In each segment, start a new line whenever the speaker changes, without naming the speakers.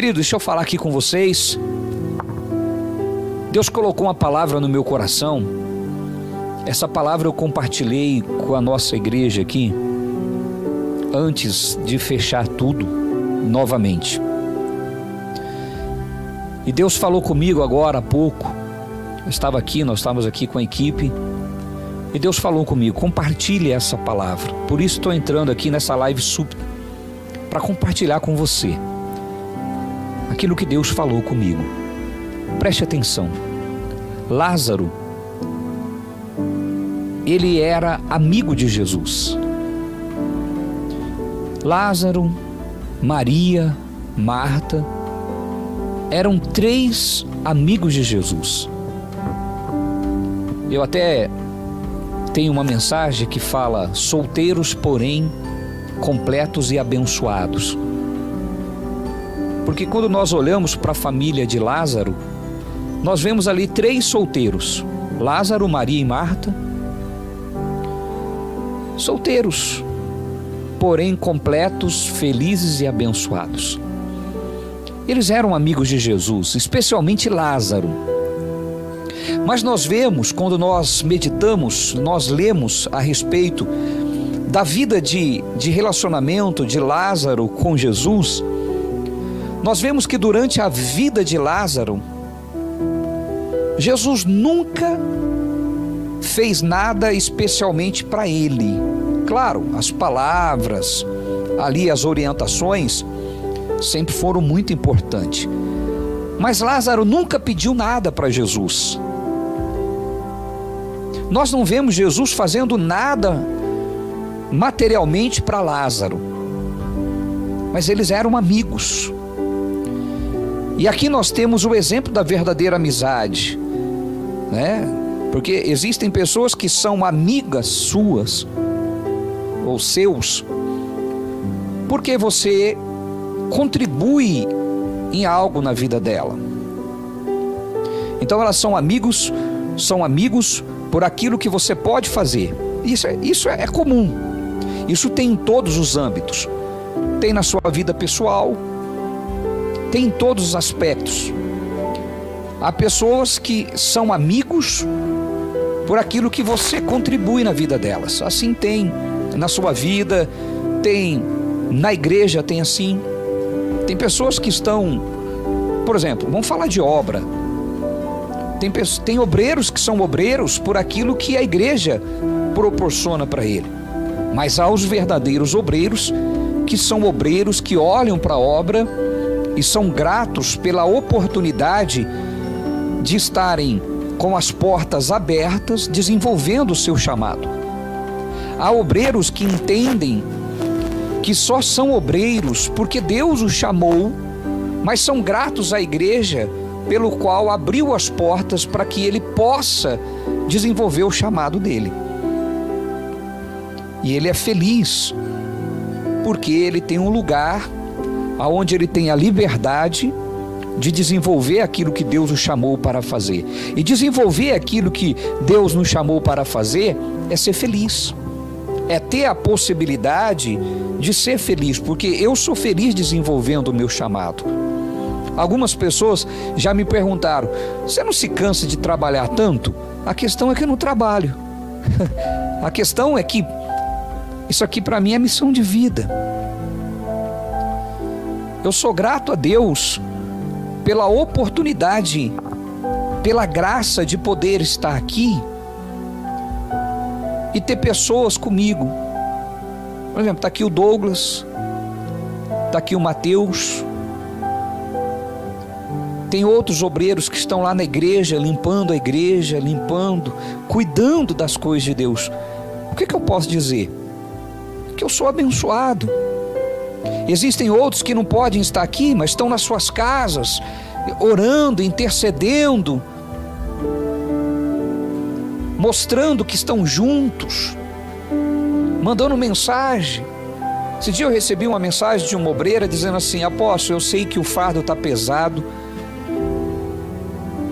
Querido, deixa eu falar aqui com vocês. Deus colocou uma palavra no meu coração. Essa palavra eu compartilhei com a nossa igreja aqui antes de fechar tudo novamente. E Deus falou comigo agora há pouco. Eu estava aqui, nós estávamos aqui com a equipe. E Deus falou comigo: compartilhe essa palavra. Por isso estou entrando aqui nessa live súbita para compartilhar com você aquilo que Deus falou comigo. Preste atenção. Lázaro, ele era amigo de Jesus. Lázaro, Maria, Marta, eram três amigos de Jesus. Eu até tenho uma mensagem que fala solteiros, porém completos e abençoados. Porque quando nós olhamos para a família de Lázaro, nós vemos ali três solteiros: Lázaro, Maria e Marta. Solteiros, porém completos, felizes e abençoados. Eles eram amigos de Jesus, especialmente Lázaro. Mas nós vemos, quando nós meditamos, nós lemos a respeito da vida de, de relacionamento de Lázaro com Jesus, nós vemos que durante a vida de Lázaro, Jesus nunca fez nada especialmente para ele. Claro, as palavras, ali as orientações, sempre foram muito importantes. Mas Lázaro nunca pediu nada para Jesus. Nós não vemos Jesus fazendo nada materialmente para Lázaro, mas eles eram amigos. E aqui nós temos o exemplo da verdadeira amizade, né? Porque existem pessoas que são amigas suas ou seus, porque você contribui em algo na vida dela. Então elas são amigos, são amigos por aquilo que você pode fazer. Isso é, isso é comum. Isso tem em todos os âmbitos. Tem na sua vida pessoal, tem em todos os aspectos. Há pessoas que são amigos por aquilo que você contribui na vida delas. Assim tem na sua vida, tem na igreja, tem assim. Tem pessoas que estão, por exemplo, vamos falar de obra. Tem, tem obreiros que são obreiros por aquilo que a igreja proporciona para ele. Mas há os verdadeiros obreiros que são obreiros que olham para a obra e são gratos pela oportunidade de estarem com as portas abertas, desenvolvendo o seu chamado. Há obreiros que entendem que só são obreiros porque Deus os chamou, mas são gratos à igreja pelo qual abriu as portas para que ele possa desenvolver o chamado dele. E ele é feliz porque ele tem um lugar aonde ele tem a liberdade de desenvolver aquilo que Deus o chamou para fazer. E desenvolver aquilo que Deus nos chamou para fazer é ser feliz. É ter a possibilidade de ser feliz, porque eu sou feliz desenvolvendo o meu chamado. Algumas pessoas já me perguntaram: você não se cansa de trabalhar tanto? A questão é que eu não trabalho. a questão é que isso aqui para mim é missão de vida. Eu sou grato a Deus pela oportunidade, pela graça de poder estar aqui e ter pessoas comigo. Por exemplo, está aqui o Douglas, está aqui o Mateus. Tem outros obreiros que estão lá na igreja, limpando a igreja, limpando, cuidando das coisas de Deus. O que, que eu posso dizer? Que eu sou abençoado Existem outros que não podem estar aqui, mas estão nas suas casas, orando, intercedendo, mostrando que estão juntos, mandando mensagem. Esse dia eu recebi uma mensagem de uma obreira dizendo assim: Apóstolo, eu sei que o fardo está pesado,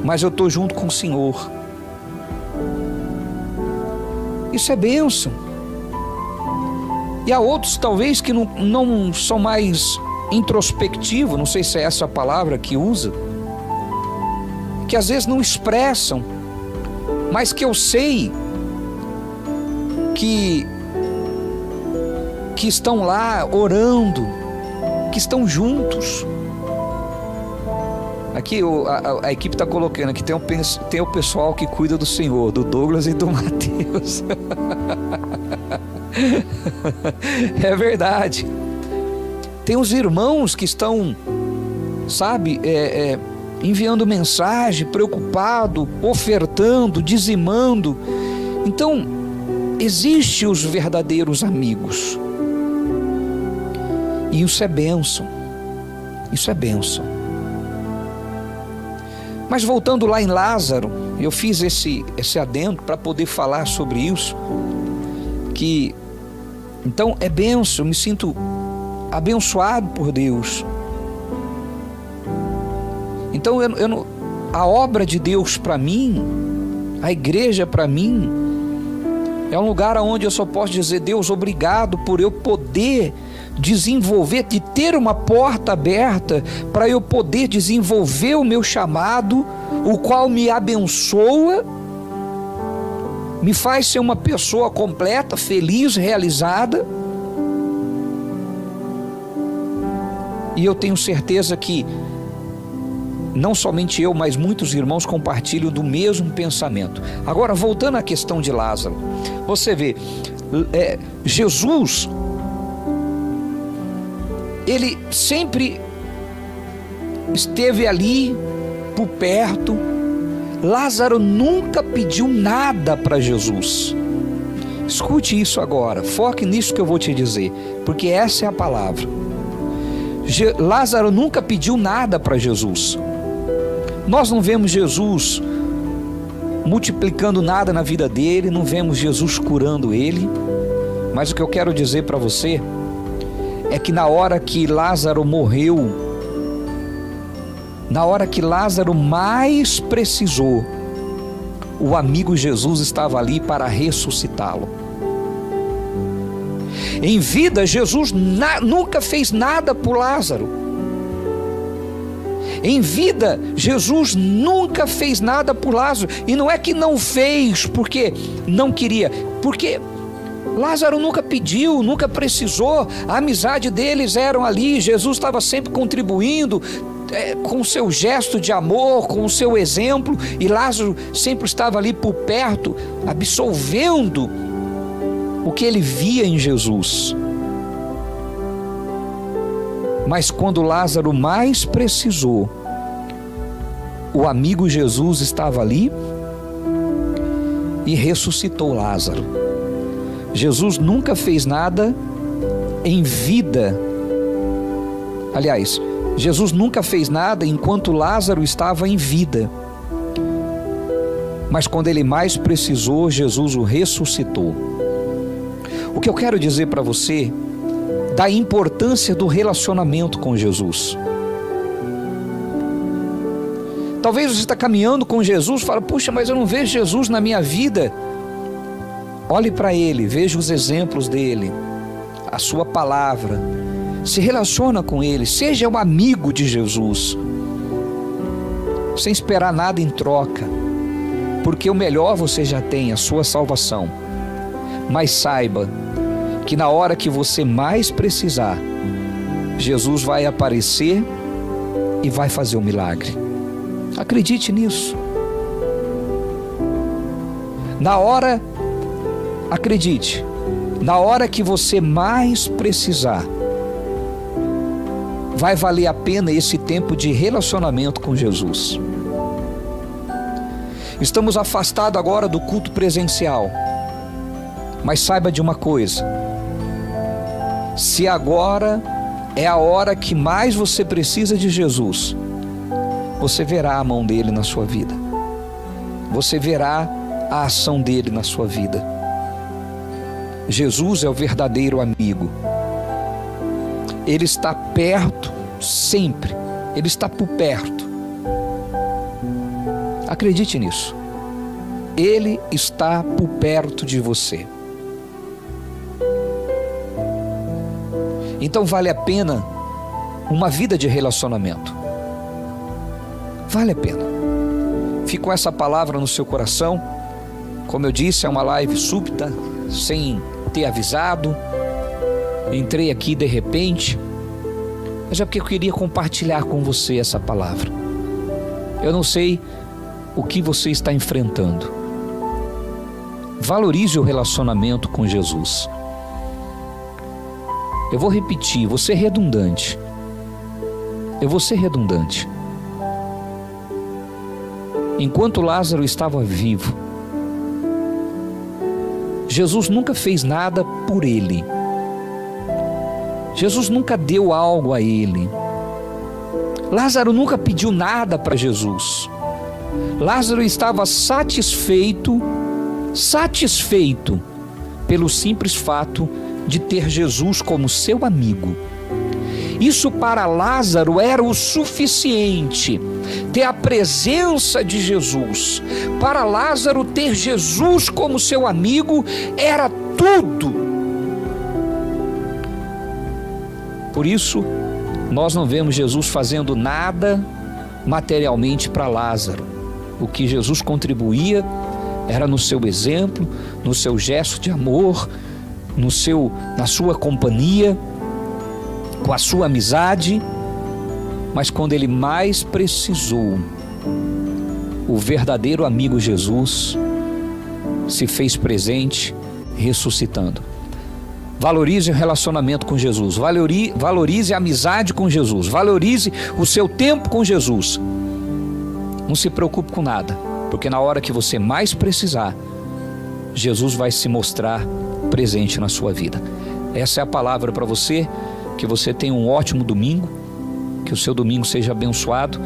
mas eu estou junto com o Senhor. Isso é bênção. E há outros, talvez, que não, não são mais introspectivo, não sei se é essa a palavra que usa, que às vezes não expressam, mas que eu sei que que estão lá orando, que estão juntos. Aqui a, a equipe está colocando que tem, um, tem o pessoal que cuida do Senhor, do Douglas e do Mateus. é verdade. Tem os irmãos que estão, sabe, é, é, enviando mensagem, preocupado, ofertando, dizimando. Então, existem os verdadeiros amigos. E isso é bênção. Isso é bênção. Mas voltando lá em Lázaro, eu fiz esse, esse adendo para poder falar sobre isso. Que então é benção, me sinto abençoado por Deus. Então eu, eu a obra de Deus para mim, a igreja para mim, é um lugar onde eu só posso dizer, Deus, obrigado por eu poder desenvolver, de ter uma porta aberta para eu poder desenvolver o meu chamado, o qual me abençoa, me faz ser uma pessoa completa, feliz, realizada. E eu tenho certeza que não somente eu, mas muitos irmãos compartilham do mesmo pensamento. Agora, voltando à questão de Lázaro, você vê, é, Jesus ele sempre esteve ali por perto. Lázaro nunca pediu nada para Jesus. Escute isso agora, foque nisso que eu vou te dizer, porque essa é a palavra. Je Lázaro nunca pediu nada para Jesus. Nós não vemos Jesus multiplicando nada na vida dele, não vemos Jesus curando ele, mas o que eu quero dizer para você é que na hora que Lázaro morreu, na hora que Lázaro mais precisou, o amigo Jesus estava ali para ressuscitá-lo. Em vida, Jesus nunca fez nada por Lázaro. Em vida, Jesus nunca fez nada por Lázaro. E não é que não fez porque não queria, porque Lázaro nunca pediu, nunca precisou, a amizade deles eram ali, Jesus estava sempre contribuindo, é, com o seu gesto de amor, com o seu exemplo, e Lázaro sempre estava ali por perto, absolvendo o que ele via em Jesus. Mas quando Lázaro mais precisou, o amigo Jesus estava ali e ressuscitou Lázaro. Jesus nunca fez nada em vida. Aliás, Jesus nunca fez nada enquanto Lázaro estava em vida. Mas quando ele mais precisou, Jesus o ressuscitou. O que eu quero dizer para você da importância do relacionamento com Jesus. Talvez você está caminhando com Jesus, fala: "Puxa, mas eu não vejo Jesus na minha vida". Olhe para ele, veja os exemplos dele, a sua palavra. Se relaciona com ele, seja um amigo de Jesus. Sem esperar nada em troca. Porque o melhor você já tem, a sua salvação. Mas saiba que na hora que você mais precisar, Jesus vai aparecer e vai fazer o um milagre. Acredite nisso. Na hora Acredite, na hora que você mais precisar, vai valer a pena esse tempo de relacionamento com Jesus. Estamos afastados agora do culto presencial, mas saiba de uma coisa: se agora é a hora que mais você precisa de Jesus, você verá a mão dele na sua vida, você verá a ação dele na sua vida. Jesus é o verdadeiro amigo. Ele está perto sempre. Ele está por perto. Acredite nisso. Ele está por perto de você. Então vale a pena uma vida de relacionamento. Vale a pena. Ficou essa palavra no seu coração. Como eu disse, é uma live súbita, sem ter avisado. Entrei aqui de repente, mas é porque eu queria compartilhar com você essa palavra. Eu não sei o que você está enfrentando. Valorize o relacionamento com Jesus. Eu vou repetir, vou ser redundante. Eu vou ser redundante. Enquanto Lázaro estava vivo, Jesus nunca fez nada por ele. Jesus nunca deu algo a ele. Lázaro nunca pediu nada para Jesus. Lázaro estava satisfeito, satisfeito pelo simples fato de ter Jesus como seu amigo. Isso para Lázaro era o suficiente. Ter a presença de Jesus. Para Lázaro, ter Jesus como seu amigo era tudo. Por isso, nós não vemos Jesus fazendo nada materialmente para Lázaro. O que Jesus contribuía era no seu exemplo, no seu gesto de amor, no seu na sua companhia, com a sua amizade, mas quando ele mais precisou, o verdadeiro amigo Jesus se fez presente, ressuscitando. Valorize o relacionamento com Jesus, valorize, a amizade com Jesus, valorize o seu tempo com Jesus. Não se preocupe com nada, porque na hora que você mais precisar, Jesus vai se mostrar presente na sua vida. Essa é a palavra para você. Que você tenha um ótimo domingo, que o seu domingo seja abençoado.